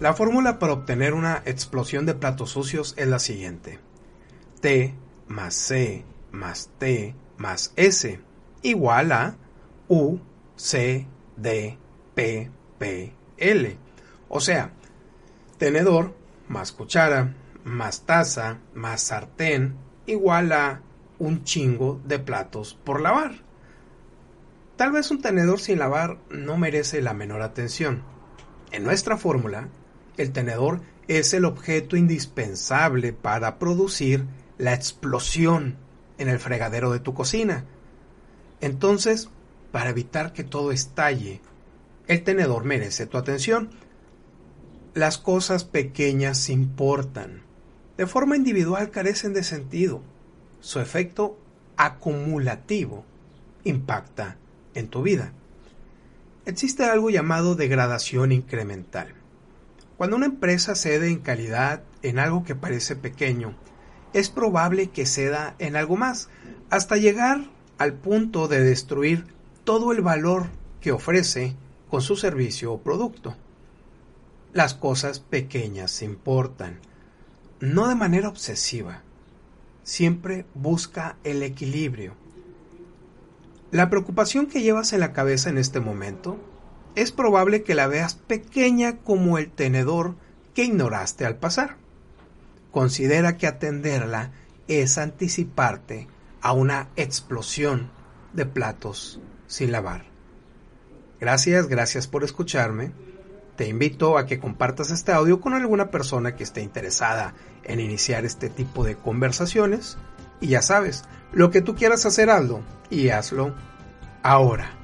La fórmula para obtener una explosión de platos sucios es la siguiente. T más C más T más S igual a U, C, D, P, P, L. O sea, tenedor más cuchara más taza más sartén igual a un chingo de platos por lavar. Tal vez un tenedor sin lavar no merece la menor atención. En nuestra fórmula, el tenedor es el objeto indispensable para producir la explosión en el fregadero de tu cocina. Entonces, para evitar que todo estalle, el tenedor merece tu atención. Las cosas pequeñas importan. De forma individual carecen de sentido. Su efecto acumulativo impacta en tu vida. Existe algo llamado degradación incremental. Cuando una empresa cede en calidad en algo que parece pequeño, es probable que ceda en algo más, hasta llegar al punto de destruir todo el valor que ofrece con su servicio o producto. Las cosas pequeñas importan, no de manera obsesiva. Siempre busca el equilibrio. La preocupación que llevas en la cabeza en este momento es probable que la veas pequeña como el tenedor que ignoraste al pasar. Considera que atenderla es anticiparte a una explosión de platos sin lavar. Gracias, gracias por escucharme. Te invito a que compartas este audio con alguna persona que esté interesada en iniciar este tipo de conversaciones. Y ya sabes, lo que tú quieras hacer, hazlo y hazlo ahora.